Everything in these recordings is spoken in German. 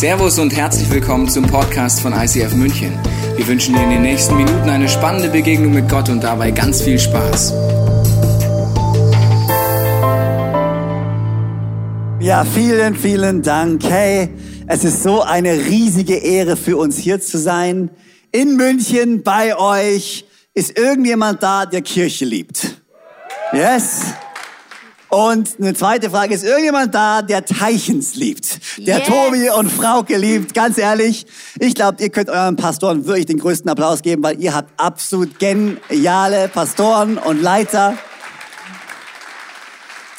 Servus und herzlich willkommen zum Podcast von ICF München. Wir wünschen dir in den nächsten Minuten eine spannende Begegnung mit Gott und dabei ganz viel Spaß. Ja, vielen, vielen Dank. Hey, es ist so eine riesige Ehre für uns hier zu sein. In München bei euch ist irgendjemand da, der Kirche liebt. Yes? Und eine zweite Frage, ist irgendjemand da, der Teichens liebt? Der Yes. Tobi und Frauke liebt, ganz ehrlich. Ich glaube, ihr könnt euren Pastoren wirklich den größten Applaus geben, weil ihr habt absolut geniale Pastoren und Leiter,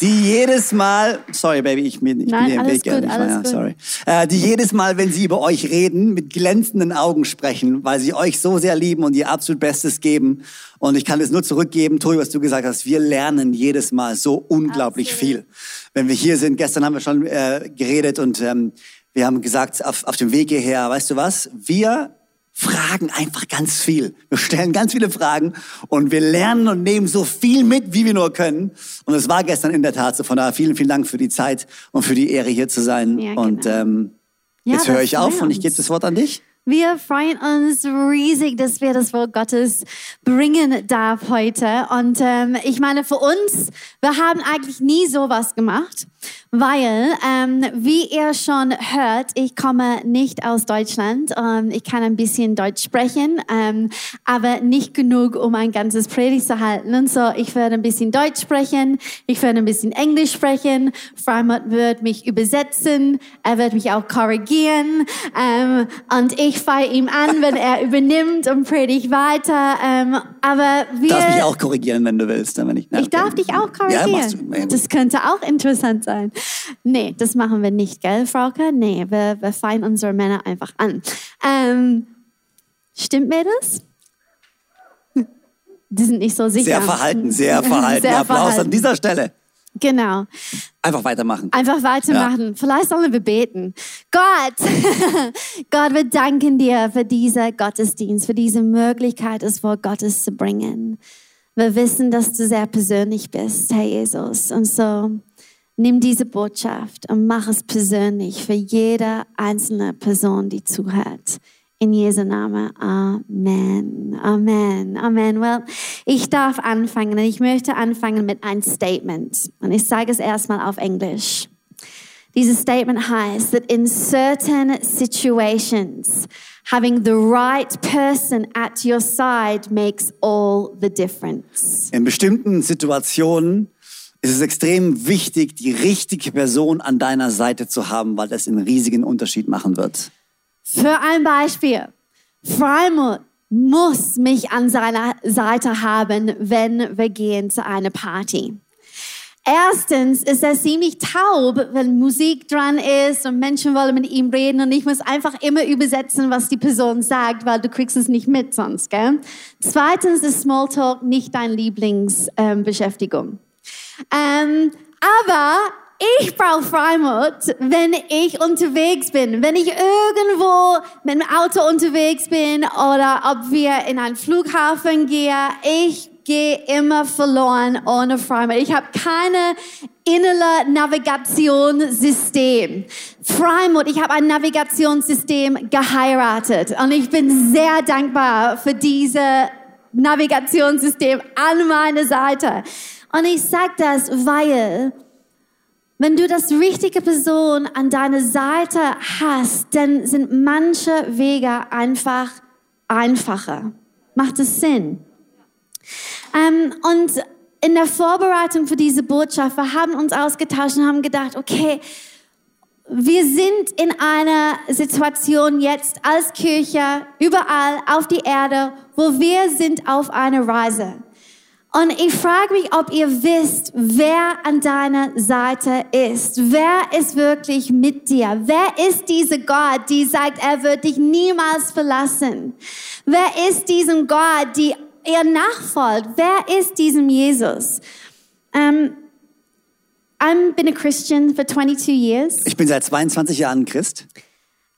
die jedes Mal, sorry Baby, ich bin, ich Nein, bin dir im Weg, gut, ja, gut. sorry. Äh, die jedes Mal, wenn sie über euch reden, mit glänzenden Augen sprechen, weil sie euch so sehr lieben und ihr absolut Bestes geben. Und ich kann es nur zurückgeben, Tobi, was du gesagt hast. Wir lernen jedes Mal so unglaublich Absolut. viel. Wenn wir hier sind, gestern haben wir schon äh, geredet und ähm, wir haben gesagt, auf, auf dem Weg hierher, weißt du was? Wir fragen einfach ganz viel. Wir stellen ganz viele Fragen und wir lernen und nehmen so viel mit, wie wir nur können. Und es war gestern in der Tat so. Von daher vielen, vielen Dank für die Zeit und für die Ehre, hier zu sein. Ja, Und genau. ähm, Ja, jetzt höre ich auf und ich gebe das Wort an dich. Wir freuen uns riesig, dass wir das Wort Gottes bringen darf heute. Und ähm, ich meine, für uns, wir haben eigentlich nie sowas gemacht, weil, ähm, wie ihr schon hört, ich komme nicht aus Deutschland. Ähm, ich kann ein bisschen Deutsch sprechen, ähm, aber nicht genug, um ein ganzes Predigt zu halten. Und so, ich werde ein bisschen Deutsch sprechen, ich werde ein bisschen Englisch sprechen. Freimut wird mich übersetzen, er wird mich auch korrigieren. Ähm, und ich feiere ihm an, wenn er übernimmt und predigt weiter. Ähm, aber wir... Du darfst mich auch korrigieren, wenn du willst. Wenn ich, Ich darf dich auch Ja, korrigieren. machst du. Ja, das könnte auch interessant sein. Nee, das machen wir nicht, gell, Frauke? Nee, wir, wir feiern unsere Männer einfach an. Ähm, stimmt mir das? Die sind nicht so sicher. Sehr verhalten, sehr verhalten. Sehr Applaus verhalten. an dieser Stelle. Genau. Einfach weitermachen. Einfach weitermachen. Vielleicht sollen wir beten. Gott, Gott, wir danken dir für diesen Gottesdienst, für diese Möglichkeit, das Wort Gottes zu bringen. Wir wissen, dass du sehr persönlich bist, Herr Jesus. Und so nimm diese Botschaft und mach es persönlich für jede einzelne Person, die zuhört. In Jesu Namen. Amen. Amen. Amen. Well, ich darf anfangen und ich möchte anfangen mit einem Statement. Und ich sage es erstmal auf Englisch. Dieses Statement heißt, that in certain situations, having the right person at your side makes all the difference. In bestimmten Situationen ist es extrem wichtig, die richtige Person an deiner Seite zu haben, weil das einen riesigen Unterschied machen wird. Für ein Beispiel. Freimut muss mich an seiner Seite haben, wenn wir gehen zu einer Party. Erstens ist er ziemlich taub, wenn Musik dran ist und Menschen wollen mit ihm reden und ich muss einfach immer übersetzen, was die Person sagt, weil du kriegst es nicht mit sonst, gell? Zweitens ist Smalltalk nicht deine Lieblingsbeschäftigung. Ähm, aber ich brauche Freimut, wenn ich unterwegs bin. Wenn ich irgendwo mit dem Auto unterwegs bin oder ob wir in einen Flughafen gehen, ich gehe immer verloren ohne Freimut. Ich habe keine innere Navigationssystem. Freimut, ich habe ein Navigationssystem geheiratet und ich bin sehr dankbar für diese Navigationssystem an meiner Seite. Und ich sage das, weil wenn du das richtige Person an deiner Seite hast, dann sind manche Wege einfach einfacher. Macht es Sinn? Ähm, und in der Vorbereitung für diese Botschaft, wir haben uns ausgetauscht und haben gedacht, okay, wir sind in einer Situation jetzt als Kirche überall auf die Erde, wo wir sind auf einer Reise. Und ich frage mich, ob ihr wisst, wer an deiner Seite ist. Wer ist wirklich mit dir? Wer ist diese Gott, die sagt, er wird dich niemals verlassen? Wer ist diesem Gott, die ihr nachfolgt? Wer ist diesem Jesus? Um, I've been a Christian for 22 years. Ich bin seit 22 Jahren Christ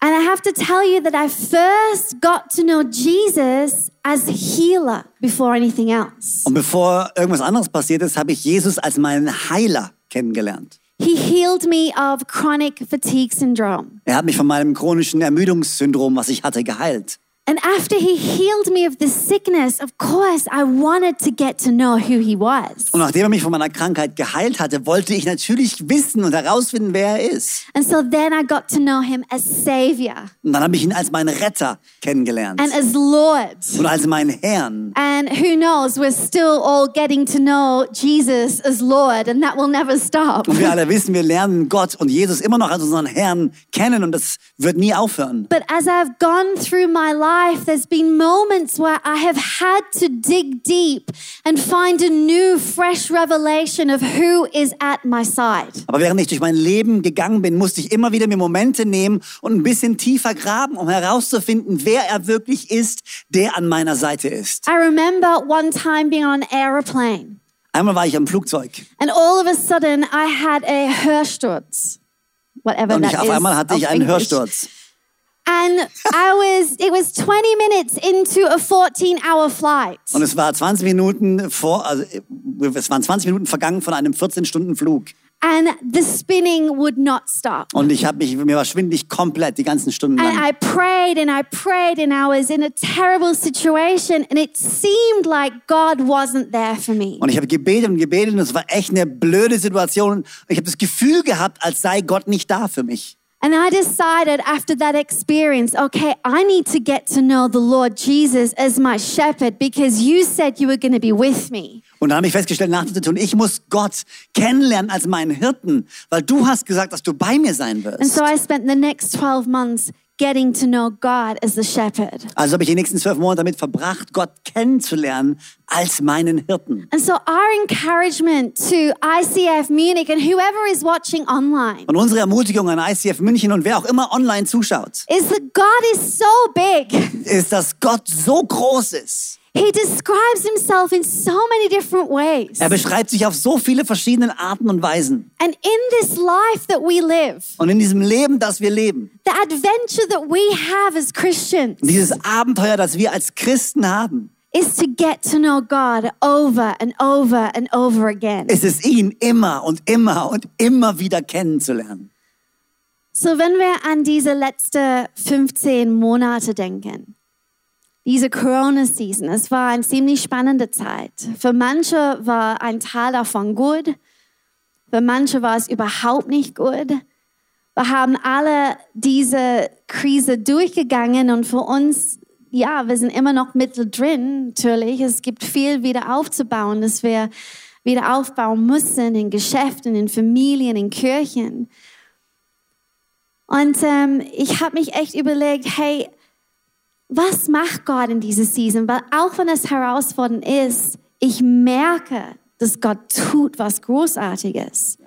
And I have to tell you that I first got to know Jesus as healer before anything else. und bevor irgendwas anderes passiert ist, habe ich Jesus als meinen Heiler kennengelernt. He healed me of chronic fatigue syndrome. Er hat mich von meinem chronischen Ermüdungssyndrom, was ich hatte, geheilt. And after he healed me of this sickness, of course, I wanted to get to know who he was. Und nachdem er mich von meiner Krankheit geheilt hatte, wollte ich natürlich wissen und herausfinden, wer er ist. And so then I got to know him as Savior Und dann habe ich ihn als meinen Retter kennengelernt and as Lord. und als meinen Herrn. And who knows, we're still all getting to know Jesus as Lord, and that will never stop. Und wir alle wissen, wir lernen Gott und Jesus immer noch als unseren Herrn kennen und das wird nie aufhören. But as I've gone through my life, there's been moments where I have had to dig deep and find a new, fresh revelation of who is at my side. Aber während ich durch mein Leben gegangen bin, musste ich immer wieder mir Momente nehmen und ein bisschen tiefer graben, um herauszufinden, wer er wirklich ist, der an meiner Seite ist. I remember one time being on an aeroplane, Einmal war ich am Flugzeug and all of a sudden I had a Hörsturz. Whatever und that auf is einmal hatte ich einen English. Hörsturz. And I was, it was 20 minutes into a 14 hour flight. Und es war 20 Minuten vor, also es waren 20 Minuten vergangen von einem 14-Stunden-Flug. And the spinning would not stop. Und ich habe mich, mir war schwindelig komplett die ganzen Stunden And lang. I prayed and I prayed and I was in a terrible situation and it seemed like God wasn't there for me. Und ich habe gebetet und gebetet und es war echt eine blöde Situation. Ich habe das Gefühl gehabt, als sei Gott nicht da für mich. And I decided after that experience, okay, I need to get to know the Lord Jesus as my shepherd because you said you were going to be with me. Und dann habe ich festgestellt, nach der Situation, ich muss Gott kennenlernen als meinen Hirten, weil du hast gesagt, dass du bei mir sein wirst. And so I spent the next 12 months getting to know God as the shepherd. Also habe ich die nächsten zwölf Monate damit verbracht, Gott kennenzulernen als meinen Hirten. And so our encouragement to ICF Munich and whoever is watching online Und unsere Ermutigung an ICF München und wer auch immer online zuschaut, is that God is so big. ist, dass Gott so groß ist. He describes himself in so many different ways. Er beschreibt sich auf so viele verschiedene Arten und Weisen. And in this life that we live, Und in diesem Leben, das wir leben, the adventure that we have as Christians dieses Abenteuer, das wir als Christen haben, is to get to know God over and over and over again. ist es ihn immer und immer und immer wieder kennenzulernen. So, wenn wir an diese letzten 15 Monate denken, diese Corona-Season, es war eine ziemlich spannende Zeit. Für manche war ein Teil davon gut, für manche war es überhaupt nicht gut. Wir haben alle diese Krise durchgegangen und für uns, ja, wir sind immer noch mittendrin, natürlich. Es gibt viel wieder aufzubauen, das wir wieder aufbauen müssen in Geschäften, in Familien, in Kirchen. Und ähm, ich habe mich echt überlegt, hey, was macht Gott in dieser Season? Weil auch wenn es herausfordernd ist, ich merke, dass Gott tut was Großartiges.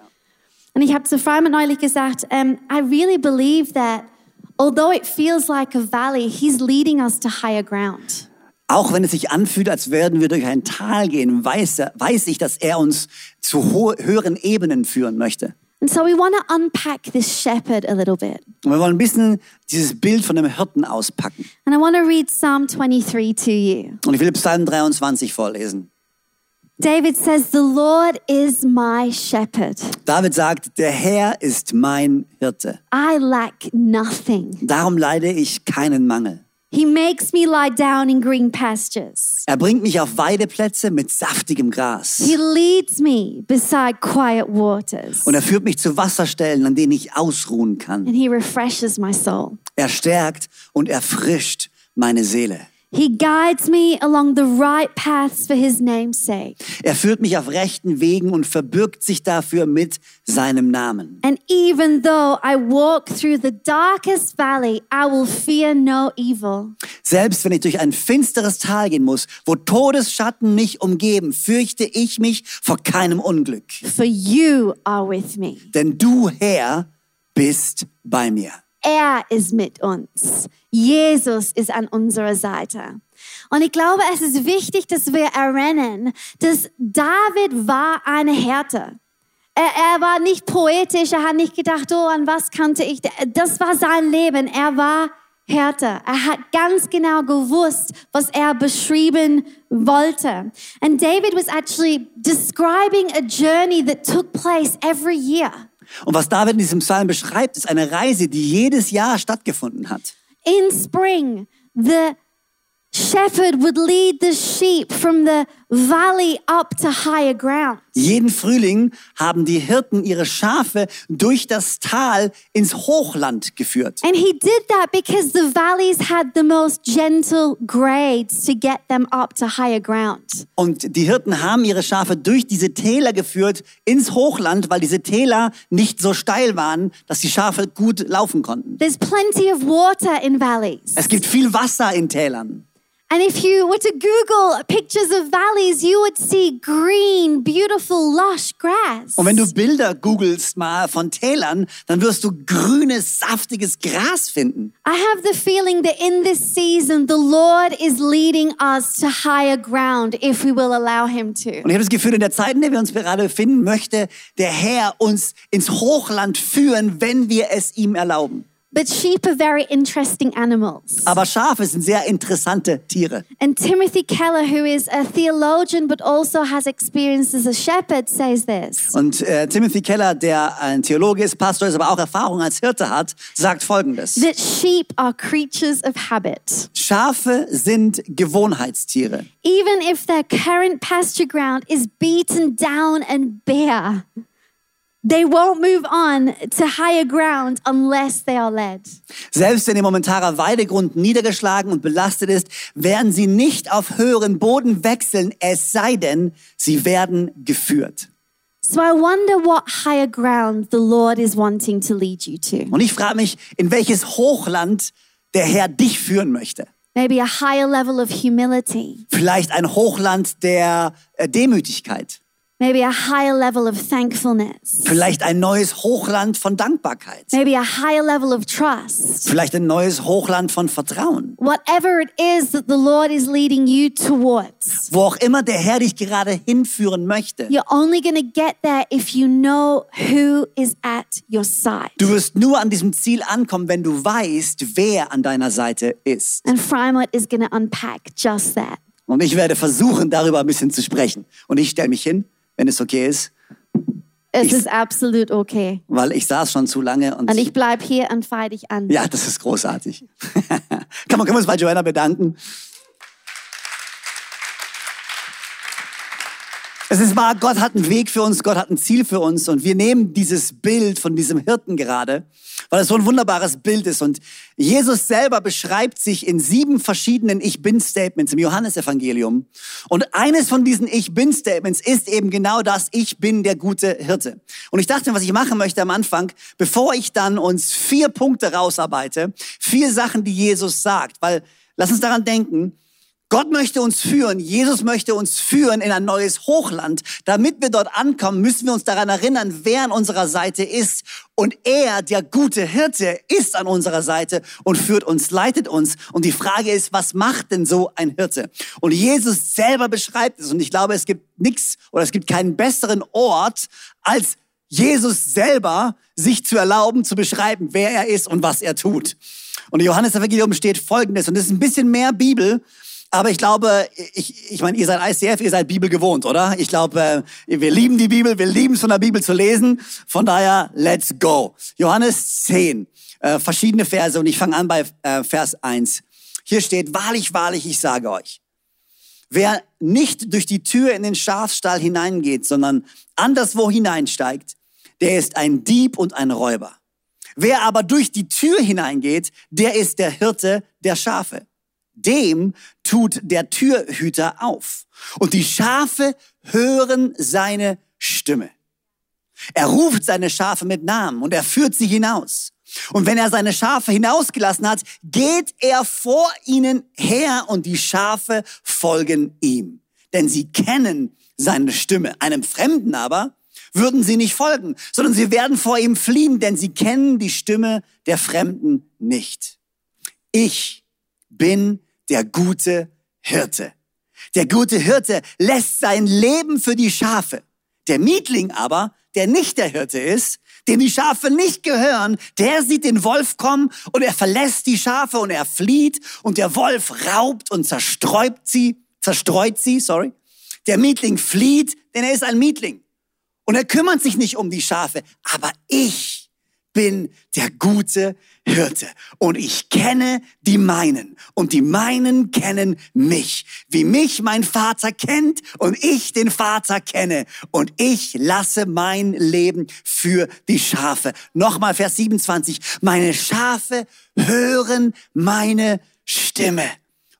Und ich habe zu Freimann neulich gesagt, um, I really believe that although it feels like a valley, He's leading us to higher ground. Auch wenn es sich anfühlt, als würden wir durch ein Tal gehen, weiß, er, weiß ich, dass er uns zu höheren Ebenen führen möchte. And so we want to unpack this shepherd a little bit. Und wir wollen ein bisschen dieses Bild von dem Hirten auspacken. And I want to read Psalm 23 to you. Und ich will Psalm 23 vorlesen. David says, The Lord is my shepherd. David sagt, der Herr ist mein Hirte. I lack nothing. Darum leide ich keinen Mangel. He makes me lie down in green pastures. Er bringt mich auf Weideplätze mit saftigem Gras. He leads me beside quiet waters. Und er führt mich zu Wasserstellen, an denen ich ausruhen kann. And he refreshes my soul. Er stärkt und erfrischt meine Seele. He guides me along the right paths for his name's sake. Er führt mich auf rechten Wegen und verbirgt sich dafür mit seinem Namen. And even though I walk through the darkest valley, I will fear no evil. Selbst wenn ich durch ein finsteres Tal gehen muss, wo Todesschatten mich umgeben, fürchte ich mich vor keinem Unglück. For you are with me. Denn du, Herr, bist bei mir. Er ist mit uns. Jesus ist an unserer Seite. Und ich glaube, es ist wichtig, dass wir erinnern, dass David war eine Härte. Er, er war nicht poetisch, er hat nicht gedacht, oh, an was kannte ich. Das war sein Leben. Er war Härte. Er hat ganz genau gewusst, was er beschrieben wollte. And David was actually describing a journey that took place every year. Und was David in diesem Psalm beschreibt, ist eine Reise, die jedes Jahr stattgefunden hat. In spring, the shepherd would lead the sheep from the valley up to higher ground. Jeden Frühling haben die Hirten ihre Schafe durch das Tal ins Hochland geführt. And he did that because the valleys had the most gentle grades to get them up to higher ground. Und die Hirten haben ihre Schafe durch diese Täler geführt ins Hochland, weil diese Täler nicht so steil waren, dass die Schafe gut laufen konnten. There's plenty of water in valleys. Es gibt viel Wasser in Tälern. And if you were to Google pictures of valleys, you would see green, beautiful, lush grass. Und wenn du Bilder googelst mal von Tälern, dann wirst du grünes, saftiges Gras finden. I have the feeling that in this season, the Lord is leading us to higher ground if we will allow Him to. Und ich habe das Gefühl, in der Zeit, in der wir uns gerade befinden, möchte der Herr uns ins Hochland führen, wenn wir es ihm erlauben. But sheep are very interesting animals. Aber Schafe sind sehr interessante Tiere. And Timothy Keller, who is a theologian but also has experience as a shepherd, says this. Und äh, Timothy Keller, der ein Theologe ist, Pastor ist, aber auch Erfahrung als Hirte hat, sagt Folgendes. That sheep are creatures of habit. Schafe sind Gewohnheitstiere. Even if their current pasture ground is beaten down and bare, they won't move on to higher ground unless they are led. Selbst wenn ihr momentaner Weidegrund niedergeschlagen und belastet ist, werden sie nicht auf höheren Boden wechseln, es sei denn, sie werden geführt. So I wonder what higher ground the Lord is wanting to lead you to. Und ich frage mich, in welches Hochland der Herr dich führen möchte. Maybe a higher level of humility. Vielleicht ein Hochland der äh, Demütigkeit. Maybe a higher level of thankfulness. Vielleicht ein neues Hochland von Dankbarkeit. Maybe a higher level of trust. Vielleicht ein neues Hochland von Vertrauen. Whatever it is that the Lord is leading you towards, Wo auch immer der Herr dich gerade hinführen möchte. you're only going to get there if you know who is at your side. Du wirst nur an diesem Ziel ankommen, wenn du weißt, wer an deiner Seite ist. And Frymont is going to unpack just that. Und ich werde versuchen, darüber ein bisschen zu sprechen. Und ich stelle mich hin, wenn es okay ist, Es Ich- ist absolut okay. weil ich saß schon zu lange und Und ich bleib hier und feier dich an. ja, das ist großartig. Kann man, können wir uns bei Joanna bedanken? Es ist wahr, Gott hat einen Weg für uns, Gott hat ein Ziel für uns und wir nehmen dieses Bild von diesem Hirten gerade, weil es so ein wunderbares Bild ist. Und Jesus selber beschreibt sich in sieben verschiedenen Ich Bin-Statements im Johannesevangelium. Und eines von diesen Ich Bin-Statements ist eben genau das, ich bin der gute Hirte. Und ich dachte, was ich machen möchte am Anfang, bevor ich dann uns vier Punkte rausarbeite, vier Sachen, die Jesus sagt, weil lass uns daran denken, Gott möchte uns führen, Jesus möchte uns führen in ein neues Hochland. Damit wir dort ankommen, müssen wir uns daran erinnern, wer an unserer Seite ist. Und er, der gute Hirte, ist an unserer Seite und führt uns, leitet uns. Und die Frage ist, was macht denn so ein Hirte? Und Jesus selber beschreibt es. Und ich glaube, es gibt nichts oder es gibt keinen besseren Ort, als Jesus selber sich zu erlauben, zu beschreiben, wer er ist und was er tut. Und im Johannes-Evangelium steht Folgendes, und das ist ein bisschen mehr Bibel, aber ich glaube, ich, ich meine, ihr seid ICF, ihr seid Bibel gewohnt, oder? Ich glaube, äh, wir lieben die Bibel, wir lieben es von der Bibel zu lesen. Von daher, let's go. Johannes 10, äh, verschiedene Verse und ich fange an bei äh, Vers 1. Hier steht, wahrlich, wahrlich, ich sage euch, wer nicht durch die Tür in den Schafstall hineingeht, sondern anderswo hineinsteigt, der ist ein Dieb und ein Räuber. Wer aber durch die Tür hineingeht, der ist der Hirte der Schafe dem tut der Türhüter auf. Und die Schafe hören seine Stimme. Er ruft seine Schafe mit Namen und er führt sie hinaus. Und wenn er seine Schafe hinausgelassen hat, geht er vor ihnen her und die Schafe folgen ihm. Denn sie kennen seine Stimme. Einem Fremden aber würden sie nicht folgen, sondern sie werden vor ihm fliehen, denn sie kennen die Stimme der Fremden nicht. Ich bin der gute Hirte. Der gute Hirte lässt sein Leben für die Schafe. Der Mietling aber, der nicht der Hirte ist, dem die Schafe nicht gehören, der sieht den Wolf kommen und er verlässt die Schafe und er flieht und der Wolf raubt und zerstreut sie, zerstreut sie, sorry. Der Mietling flieht, denn er ist ein Mietling Und er kümmert sich nicht um die Schafe. Aber ich bin der gute Hirte. Und ich kenne die meinen. Und die meinen kennen mich. Wie mich mein Vater kennt und ich den Vater kenne. Und ich lasse mein Leben für die Schafe. Nochmal Vers 27. Meine Schafe hören meine Stimme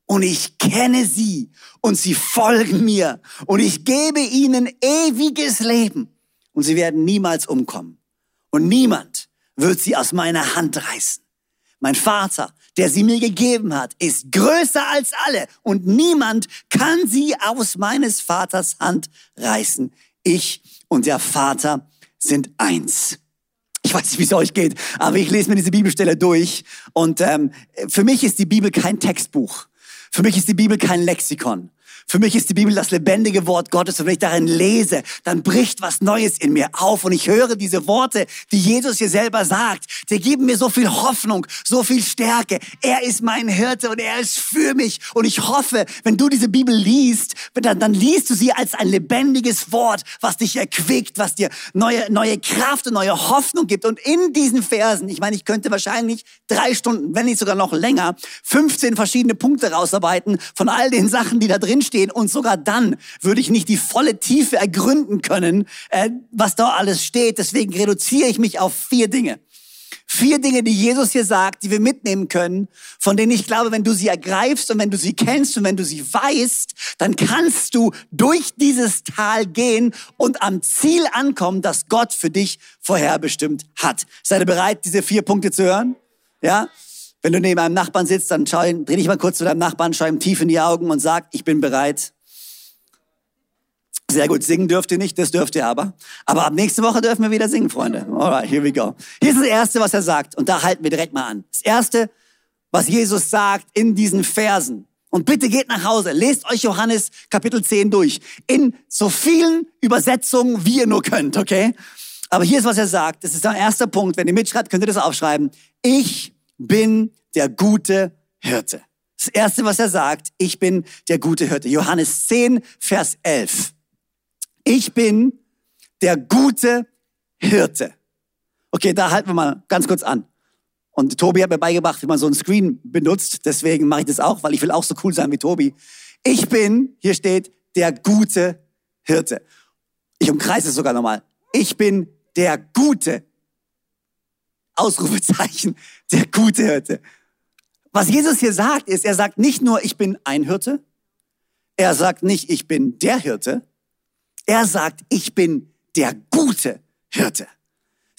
und ich kenne sie und sie folgen mir und ich gebe ihnen ewiges Leben und sie werden niemals umkommen und niemand wird sie aus meiner Hand reißen. Mein Vater, der sie mir gegeben hat, ist größer als alle und niemand kann sie aus meines Vaters Hand reißen. Ich und der Vater sind eins. Ich weiß nicht, wie es euch geht, aber ich lese mir diese Bibelstelle durch und ähm, für mich ist die Bibel kein Textbuch. Für mich ist die Bibel kein Lexikon. Für mich ist die Bibel das lebendige Wort Gottes und wenn ich darin lese, dann bricht was Neues in mir auf und ich höre diese Worte, die Jesus hier selber sagt. Die geben mir so viel Hoffnung, so viel Stärke. Er ist mein Hirte und er ist für mich und ich hoffe, wenn du diese Bibel liest, dann, dann liest du sie als ein lebendiges Wort, was dich erquickt, was dir neue, neue Kraft und neue Hoffnung gibt. Und in diesen Versen, ich meine, ich könnte wahrscheinlich drei Stunden, wenn nicht sogar noch länger, 15 verschiedene Punkte rausarbeiten von all den Sachen, die da drin stehen stehen und sogar dann würde ich nicht die volle Tiefe ergründen können, äh, was da alles steht. Deswegen reduziere ich mich auf vier Dinge. Vier Dinge, die Jesus hier sagt, die wir mitnehmen können, von denen ich glaube, wenn du sie ergreifst und wenn du sie kennst und wenn du sie weißt, dann kannst du durch dieses Tal gehen und am Ziel ankommen, das Gott für dich vorherbestimmt hat. Seid ihr bereit, diese vier Punkte zu hören? Ja? Wenn du neben einem Nachbarn sitzt, dann schau ihn, dreh dich mal kurz zu deinem Nachbarn, schau ihm tief in die Augen und sag, ich bin bereit. Sehr gut, singen dürft ihr nicht, das dürft ihr aber. Aber ab nächste Woche dürfen wir wieder singen, Freunde. Alright, here we go. Hier ist das Erste, was er sagt. Und da halten wir direkt mal an. Das Erste, was Jesus sagt in diesen Versen. Und bitte geht nach Hause, lest euch Johannes Kapitel 10 durch. In so vielen Übersetzungen, wie ihr nur könnt, okay? Aber hier ist, was er sagt. Das ist der erste Punkt. Wenn ihr mitschreibt, könnt ihr das aufschreiben. Ich bin der gute Hirte. Das erste, was er sagt, ich bin der gute Hirte. Johannes 10, Vers 11. Ich bin der gute Hirte. Okay, da halten wir mal ganz kurz an. Und Tobi hat mir beigebracht, wie man so ein Screen benutzt. Deswegen mache ich das auch, weil ich will auch so cool sein wie Tobi. Ich bin, hier steht, der gute Hirte. Ich umkreise es sogar nochmal. Ich bin der gute Ausrufezeichen, der gute Hirte. Was Jesus hier sagt, ist, er sagt nicht nur, ich bin ein Hirte. Er sagt nicht, ich bin der Hirte. Er sagt, ich bin der gute Hirte.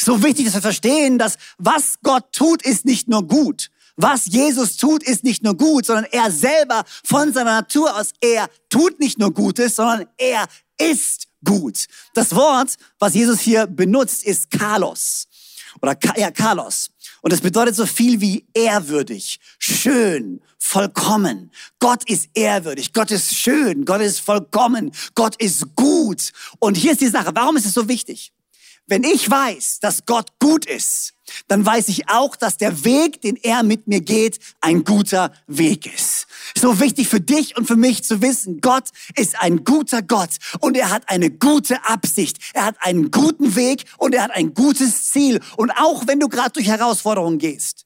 So wichtig, dass wir verstehen, dass was Gott tut, ist nicht nur gut. Was Jesus tut, ist nicht nur gut, sondern er selber von seiner Natur aus, er tut nicht nur Gutes, sondern er ist gut. Das Wort, was Jesus hier benutzt, ist Kalos oder ja, Carlos. Und das bedeutet so viel wie ehrwürdig, schön, vollkommen. Gott ist ehrwürdig, Gott ist schön, Gott ist vollkommen, Gott ist gut. Und hier ist die Sache, warum ist es so wichtig? Wenn ich weiß, dass Gott gut ist, dann weiß ich auch, dass der Weg, den er mit mir geht, ein guter Weg ist. So wichtig für dich und für mich zu wissen, Gott ist ein guter Gott und er hat eine gute Absicht. Er hat einen guten Weg und er hat ein gutes Ziel. Und auch wenn du gerade durch Herausforderungen gehst,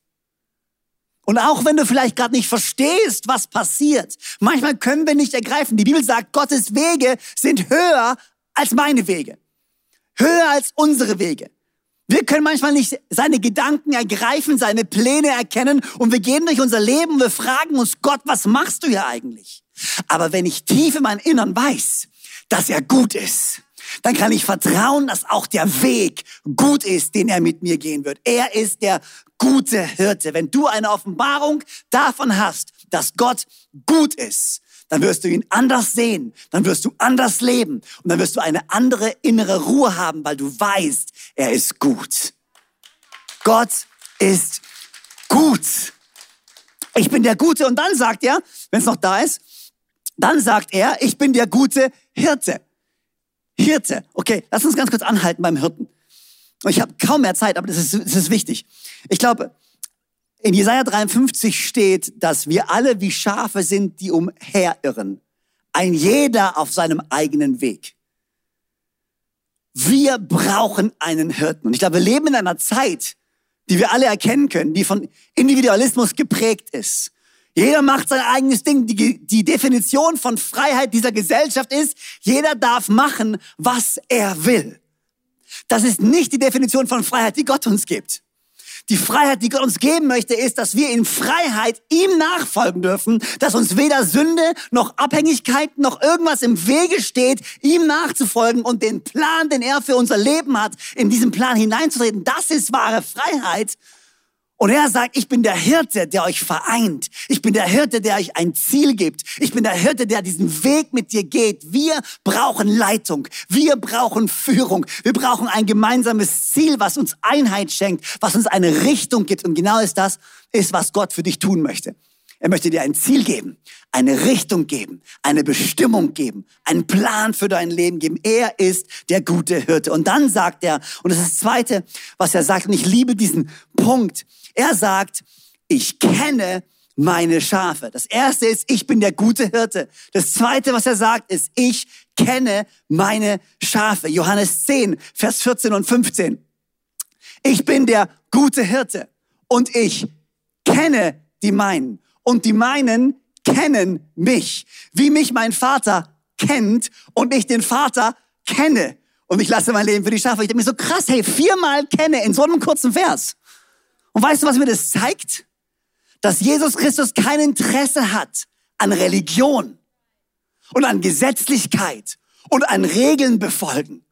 und auch wenn du vielleicht gerade nicht verstehst, was passiert, manchmal können wir nicht ergreifen. Die Bibel sagt, Gottes Wege sind höher als meine Wege. Höher als unsere Wege. Wir können manchmal nicht seine Gedanken ergreifen, seine Pläne erkennen und wir gehen durch unser Leben wir fragen uns, Gott, was machst du hier eigentlich? Aber wenn ich tief in meinem Innern weiß, dass er gut ist, dann kann ich vertrauen, dass auch der Weg gut ist, den er mit mir gehen wird. Er ist der gute Hirte. Wenn du eine Offenbarung davon hast, dass Gott gut ist, dann wirst du ihn anders sehen, dann wirst du anders leben und dann wirst du eine andere innere Ruhe haben, weil du weißt, er ist gut. Gott ist gut. Ich bin der Gute und dann sagt er, wenn es noch da ist, dann sagt er, ich bin der gute Hirte. Hirte. Okay, lass uns ganz kurz anhalten beim Hirten. Ich habe kaum mehr Zeit, aber das ist, das ist wichtig. Ich glaube, in Jesaja 53 steht, dass wir alle wie Schafe sind, die umherirren. Ein jeder auf seinem eigenen Weg. Wir brauchen einen Hirten. Und ich glaube, wir leben in einer Zeit, die wir alle erkennen können, die von Individualismus geprägt ist. Jeder macht sein eigenes Ding. Die, die Definition von Freiheit dieser Gesellschaft ist, jeder darf machen, was er will. Das ist nicht die Definition von Freiheit, die Gott uns gibt. Die Freiheit, die Gott uns geben möchte, ist, dass wir in Freiheit ihm nachfolgen dürfen, dass uns weder Sünde noch Abhängigkeit noch irgendwas im Wege steht, ihm nachzufolgen und den Plan, den er für unser Leben hat, in diesen Plan hineinzutreten. Das ist wahre Freiheit. Und er sagt, ich bin der Hirte, der euch vereint. Ich bin der Hirte, der euch ein Ziel gibt. Ich bin der Hirte, der diesen Weg mit dir geht. Wir brauchen Leitung. Wir brauchen Führung. Wir brauchen ein gemeinsames Ziel, was uns Einheit schenkt, was uns eine Richtung gibt. Und genau ist das, ist, was Gott für dich tun möchte. Er möchte dir ein Ziel geben, eine Richtung geben, eine Bestimmung geben, einen Plan für dein Leben geben. Er ist der gute Hirte. Und dann sagt er, und das ist das Zweite, was er sagt, und ich liebe diesen Punkt, er sagt, ich kenne meine Schafe. Das erste ist, ich bin der gute Hirte. Das zweite, was er sagt, ist, ich kenne meine Schafe. Johannes 10, Vers 14 und 15. Ich bin der gute Hirte und ich kenne die meinen und die meinen kennen mich, wie mich mein Vater kennt und ich den Vater kenne und ich lasse mein Leben für die Schafe. Ich denke mir so krass, hey, viermal kenne in so einem kurzen Vers. Und weißt du, was mir das zeigt? Dass Jesus Christus kein Interesse hat an Religion und an Gesetzlichkeit und an Regeln befolgen,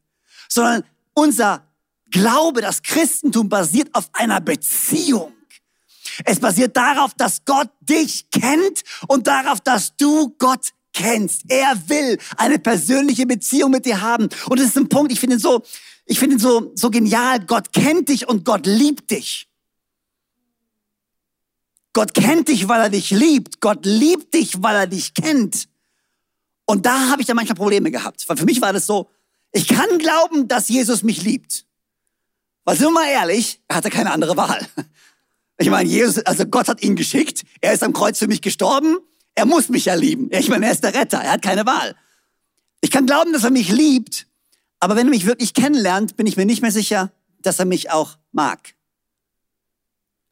sondern unser Glaube, das Christentum basiert auf einer Beziehung. Es basiert darauf, dass Gott dich kennt und darauf, dass du Gott kennst. Er will eine persönliche Beziehung mit dir haben. Und das ist ein Punkt, ich finde so, ich finde so, so genial. Gott kennt dich und Gott liebt dich. Gott kennt dich, weil er dich liebt. Gott liebt dich, weil er dich kennt. Und da habe ich dann manchmal Probleme gehabt. Weil für mich war das so, ich kann glauben, dass Jesus mich liebt. Weil sind wir mal ehrlich, er hatte keine andere Wahl. Ich meine, Jesus, also Gott hat ihn geschickt. Er ist am Kreuz für mich gestorben. Er muss mich ja lieben. Ich meine, er ist der Retter. Er hat keine Wahl. Ich kann glauben, dass er mich liebt. Aber wenn er mich wirklich kennenlernt, bin ich mir nicht mehr sicher, dass er mich auch mag.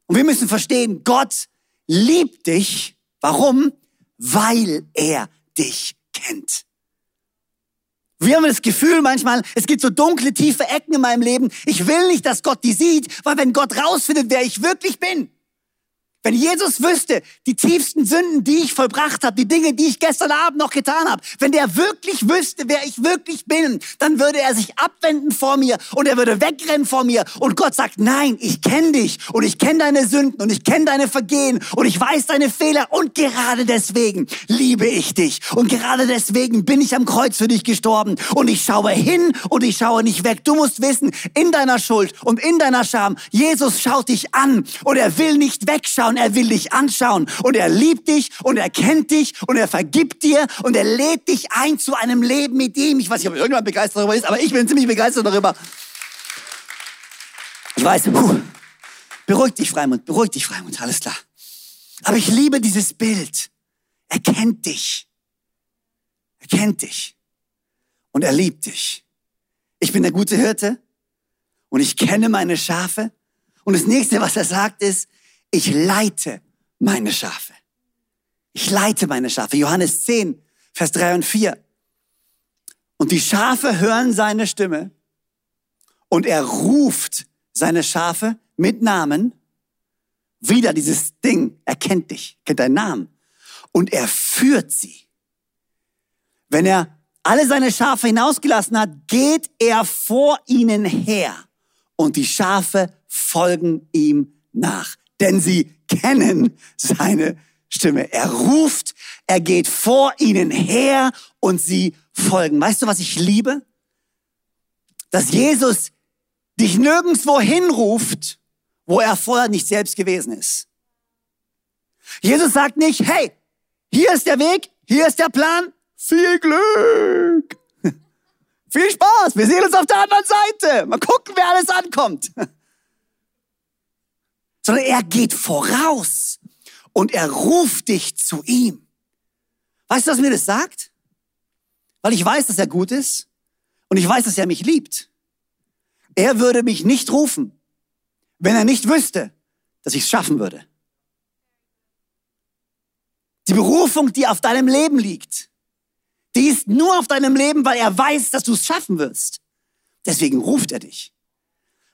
Und wir müssen verstehen, Gott liebt dich. Warum? Weil er dich kennt. Wir haben das Gefühl manchmal, es gibt so dunkle, tiefe Ecken in meinem Leben. Ich will nicht, dass Gott die sieht, weil wenn Gott rausfindet, wer ich wirklich bin, wenn Jesus wüsste, die tiefsten Sünden, die ich vollbracht habe, die Dinge, die ich gestern Abend noch getan habe, wenn der wirklich wüsste, wer ich wirklich bin, dann würde er sich abwenden vor mir und er würde wegrennen vor mir. Und Gott sagt, nein, ich kenne dich und ich kenne deine Sünden und ich kenne deine Vergehen und ich weiß deine Fehler und gerade deswegen liebe ich dich. Und gerade deswegen bin ich am Kreuz für dich gestorben und ich schaue hin und ich schaue nicht weg. Du musst wissen, in deiner Schuld und in deiner Scham, Jesus schaut dich an und er will nicht wegschauen er will dich anschauen und er liebt dich und er kennt dich und er vergibt dir und er lädt dich ein zu einem Leben mit ihm. Ich weiß nicht, ob irgendwann begeistert darüber ist, aber ich bin ziemlich begeistert darüber. Ich weiß, puh, beruhig dich, Freimund, beruhig dich, Freimund, alles klar. Aber ich liebe dieses Bild. Er kennt dich. Er kennt dich. Und er liebt dich. Ich bin der gute Hirte und ich kenne meine Schafe. Und das nächste, was er sagt, ist, ich leite meine Schafe. Ich leite meine Schafe. Johannes 10, Vers 3 und 4. Und die Schafe hören seine Stimme und er ruft seine Schafe mit Namen. Wieder dieses Ding, er kennt dich, kennt deinen Namen. Und er führt sie. Wenn er alle seine Schafe hinausgelassen hat, geht er vor ihnen her und die Schafe folgen ihm nach denn sie kennen seine Stimme. Er ruft, er geht vor ihnen her und sie folgen. Weißt du, was ich liebe? Dass Jesus dich nirgendwo hinruft, wo er vorher nicht selbst gewesen ist. Jesus sagt nicht, hey, hier ist der Weg, hier ist der Plan, viel Glück. Viel Spaß, wir sehen uns auf der anderen Seite. Mal gucken, wer alles ankommt sondern er geht voraus und er ruft dich zu ihm. Weißt du, was mir das sagt? Weil ich weiß, dass er gut ist und ich weiß, dass er mich liebt. er würde mich nicht rufen, wenn er nicht wüsste, dass ich es schaffen würde. Die Berufung, die auf deinem Leben liegt, die ist nur auf deinem Leben, weil er weiß, dass du es schaffen wirst. Deswegen ruft er dich.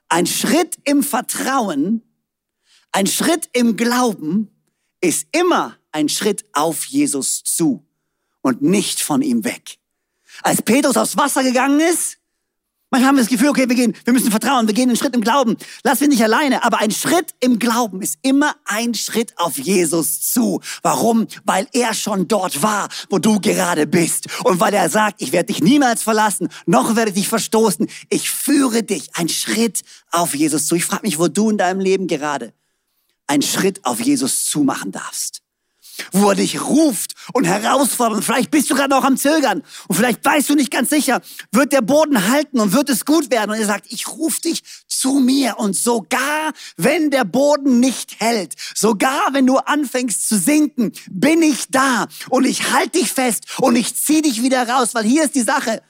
Ein Schritt im Vertrauen, ein Schritt im Glauben ist immer ein Schritt auf Jesus zu und nicht von ihm weg. Als Petrus aufs Wasser gegangen ist, Manchmal haben wir das Gefühl, okay, wir gehen, wir müssen vertrauen, wir gehen einen Schritt im Glauben. Lass wir nicht alleine. Aber ein Schritt im Glauben ist immer ein Schritt auf Jesus zu. Warum? Weil er schon dort war, wo du gerade bist. Und weil er sagt, ich werde dich niemals verlassen, noch werde ich dich verstoßen. Ich führe dich ein Schritt auf Jesus zu. Ich frage mich, wo du in deinem Leben gerade einen Schritt auf Jesus zu machen darfst wo er dich ruft und herausfordert. Und vielleicht bist du gerade noch am Zögern und vielleicht weißt du nicht ganz sicher, wird der Boden halten und wird es gut werden. Und er sagt, ich rufe dich zu mir. Und sogar wenn der Boden nicht hält, sogar wenn du anfängst zu sinken, bin ich da und ich halte dich fest und ich ziehe dich wieder raus, weil hier ist die Sache.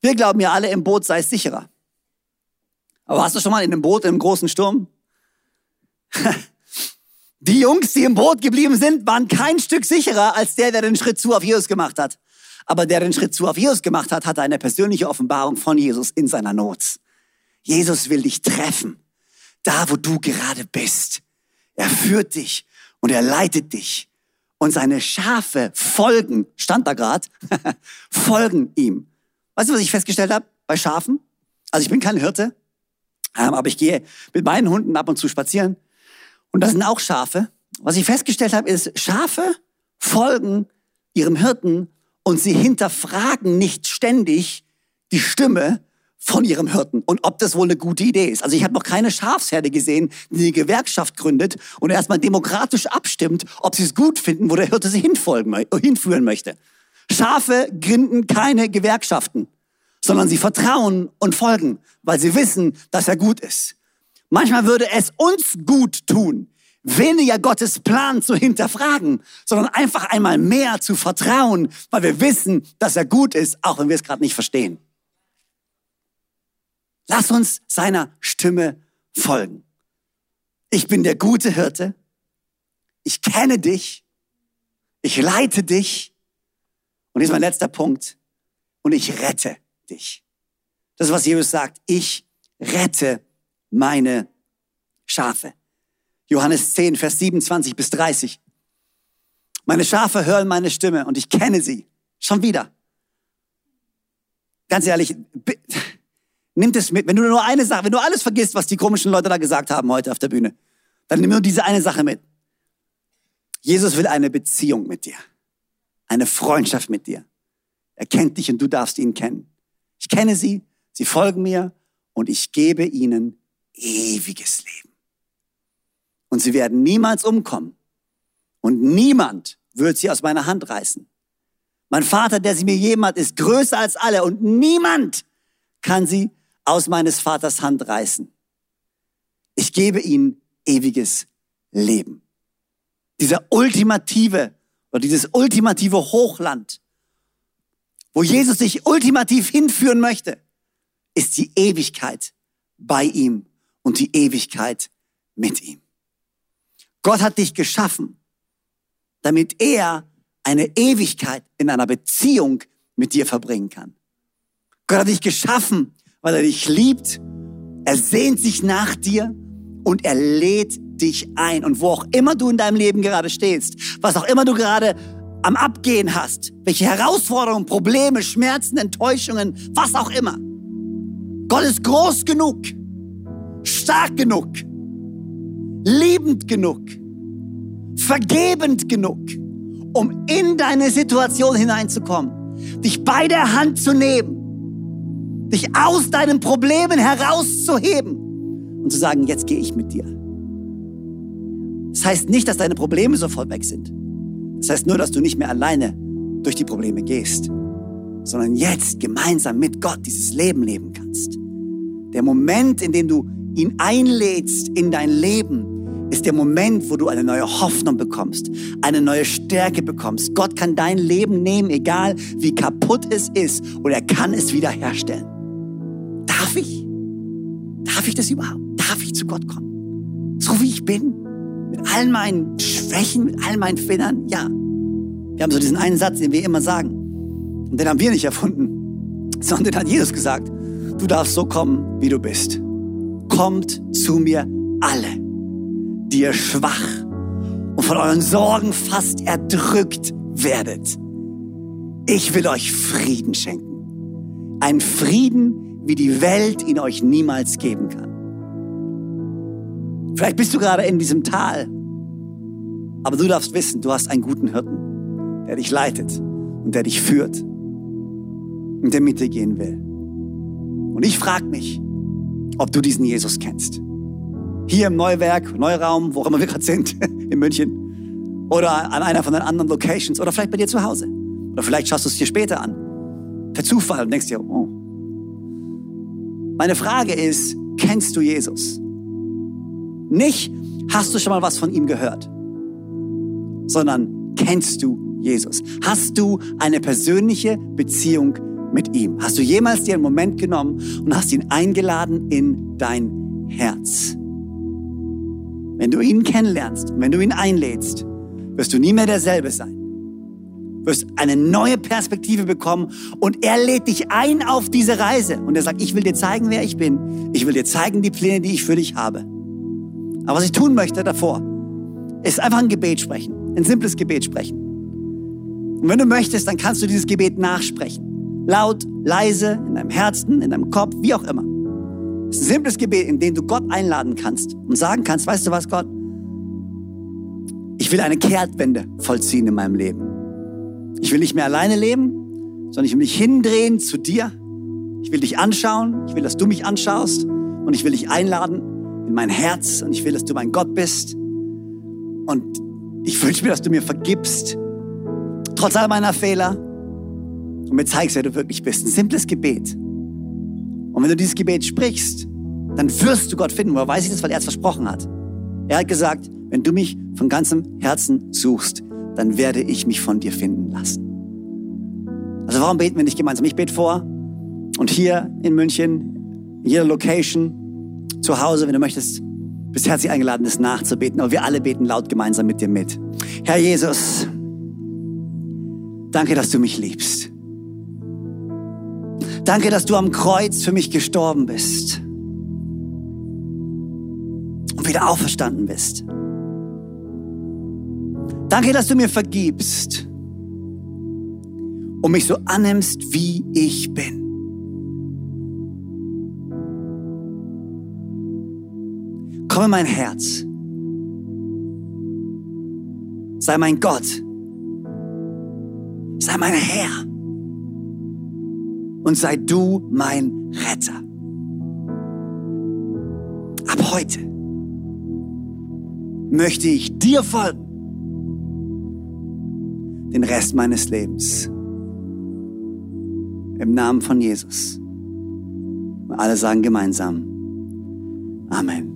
Wir glauben ja alle, im Boot sei es sicherer. Aber hast du schon mal in einem Boot in einem großen Sturm? Die Jungs, die im Boot geblieben sind, waren kein Stück sicherer als der, der den Schritt zu auf Jesus gemacht hat. Aber der den Schritt zu auf Jesus gemacht hat, hatte eine persönliche Offenbarung von Jesus in seiner Not. Jesus will dich treffen, da wo du gerade bist. Er führt dich und er leitet dich. Und seine Schafe folgen, stand da grad, folgen ihm. Weißt du, was ich festgestellt habe bei Schafen? Also ich bin kein Hirte, ähm, aber ich gehe mit meinen Hunden ab und zu spazieren. Und das sind auch Schafe. Was ich festgestellt habe, ist, Schafe folgen ihrem Hirten und sie hinterfragen nicht ständig die Stimme von ihrem Hirten und ob das wohl eine gute Idee ist. Also ich habe noch keine Schafsherde gesehen, die eine Gewerkschaft gründet und erstmal demokratisch abstimmt, ob sie es gut finden, wo der Hirte sie hinfolgen, hinführen möchte. Schafe gründen keine Gewerkschaften, sondern sie vertrauen und folgen, weil sie wissen, dass er gut ist. Manchmal würde es uns gut tun, weniger Gottes Plan zu hinterfragen, sondern einfach einmal mehr zu vertrauen, weil wir wissen, dass er gut ist, auch wenn wir es gerade nicht verstehen. Lass uns seiner Stimme folgen. Ich bin der gute Hirte. Ich kenne dich. Ich leite dich. Und hier ist mein letzter Punkt. Und ich rette dich. Das ist, was Jesus sagt. Ich rette meine Schafe. Johannes 10, Vers 27 bis 30. Meine Schafe hören meine Stimme und ich kenne sie. Schon wieder. Ganz ehrlich, nimm das mit. Wenn du nur eine Sache, wenn du alles vergisst, was die komischen Leute da gesagt haben heute auf der Bühne, dann nimm nur diese eine Sache mit. Jesus will eine Beziehung mit dir. Eine Freundschaft mit dir. Er kennt dich und du darfst ihn kennen. Ich kenne sie, sie folgen mir und ich gebe ihnen ewiges Leben. Und sie werden niemals umkommen. Und niemand wird sie aus meiner Hand reißen. Mein Vater, der sie mir hat, ist größer als alle und niemand kann sie aus meines Vaters Hand reißen. Ich gebe ihnen ewiges Leben. Dieser ultimative oder dieses ultimative Hochland, wo Jesus sich ultimativ hinführen möchte, ist die Ewigkeit bei ihm und die Ewigkeit mit ihm. Gott hat dich geschaffen, damit er eine Ewigkeit in einer Beziehung mit dir verbringen kann. Gott hat dich geschaffen, weil er dich liebt. Er sehnt sich nach dir und er lädt dich ein. Und wo auch immer du in deinem Leben gerade stehst, was auch immer du gerade am Abgehen hast, welche Herausforderungen, Probleme, Schmerzen, Enttäuschungen, was auch immer. Gott ist groß genug, stark genug, liebend genug, vergebend genug, um in deine Situation hineinzukommen, dich bei der Hand zu nehmen, dich aus deinen Problemen herauszuheben und zu sagen, jetzt gehe ich mit dir. Das heißt nicht, dass deine Probleme sofort weg sind. Das heißt nur, dass du nicht mehr alleine durch die Probleme gehst, sondern jetzt gemeinsam mit Gott dieses Leben leben kannst. Der Moment, in dem du ihn einlädst in dein Leben, ist der Moment, wo du eine neue Hoffnung bekommst, eine neue Stärke bekommst. Gott kann dein Leben nehmen, egal wie kaputt es ist, und er kann es wiederherstellen. Darf ich? Darf ich das überhaupt? Darf ich zu Gott kommen? So wie ich bin? Mit all meinen Schwächen, mit all meinen Fehlern? Ja. Wir haben so diesen einen Satz, den wir immer sagen. Und den haben wir nicht erfunden, sondern hat Jesus gesagt. Du darfst so kommen, wie du bist. Kommt zu mir alle, die ihr schwach und von euren Sorgen fast erdrückt werdet. Ich will euch Frieden schenken. Ein Frieden, wie die Welt ihn euch niemals geben kann. Vielleicht bist du gerade in diesem Tal, aber du darfst wissen, du hast einen guten Hirten, der dich leitet und der dich führt und der mit dir gehen will. Und ich frage mich, ob du diesen Jesus kennst. Hier im Neuwerk, Neuraum, wo auch immer wir gerade sind, in München. Oder an einer von den anderen Locations. Oder vielleicht bei dir zu Hause. Oder vielleicht schaust du es dir später an. Per Zufall und denkst dir, oh. Meine Frage ist, kennst du Jesus? Nicht, hast du schon mal was von ihm gehört, sondern kennst du Jesus? Hast du eine persönliche Beziehung mit ihm? Hast du jemals dir einen Moment genommen und hast ihn eingeladen in dein Herz? Wenn du ihn kennenlernst, wenn du ihn einlädst, wirst du nie mehr derselbe sein. Wirst eine neue Perspektive bekommen und er lädt dich ein auf diese Reise. Und er sagt, ich will dir zeigen, wer ich bin. Ich will dir zeigen die Pläne, die ich für dich habe. Aber was ich tun möchte davor, ist einfach ein Gebet sprechen. Ein simples Gebet sprechen. Und wenn du möchtest, dann kannst du dieses Gebet nachsprechen. Laut, leise, in deinem Herzen, in deinem Kopf, wie auch immer. Es ist ein simples Gebet, in dem du Gott einladen kannst und sagen kannst, weißt du was, Gott? Ich will eine Kehrtwende vollziehen in meinem Leben. Ich will nicht mehr alleine leben, sondern ich will mich hindrehen zu dir. Ich will dich anschauen. Ich will, dass du mich anschaust. Und ich will dich einladen in mein Herz. Und ich will, dass du mein Gott bist. Und ich wünsche mir, dass du mir vergibst. Trotz all meiner Fehler. Und mir zeigst, wer du wirklich bist. Ein simples Gebet. Und wenn du dieses Gebet sprichst, dann wirst du Gott finden. Woher weiß ich das? Weil er es versprochen hat. Er hat gesagt, wenn du mich von ganzem Herzen suchst, dann werde ich mich von dir finden lassen. Also warum beten wir nicht gemeinsam? Ich bete vor und hier in München, in jeder Location, zu Hause, wenn du möchtest, bist herzlich eingeladen, das nachzubeten. Aber wir alle beten laut gemeinsam mit dir mit. Herr Jesus, danke, dass du mich liebst. Danke, dass du am Kreuz für mich gestorben bist und wieder auferstanden bist. Danke, dass du mir vergibst und mich so annimmst, wie ich bin. Komm in mein Herz. Sei mein Gott. Sei mein Herr. Und sei du mein Retter. Ab heute möchte ich dir folgen den Rest meines Lebens. Im Namen von Jesus. Und alle sagen gemeinsam. Amen.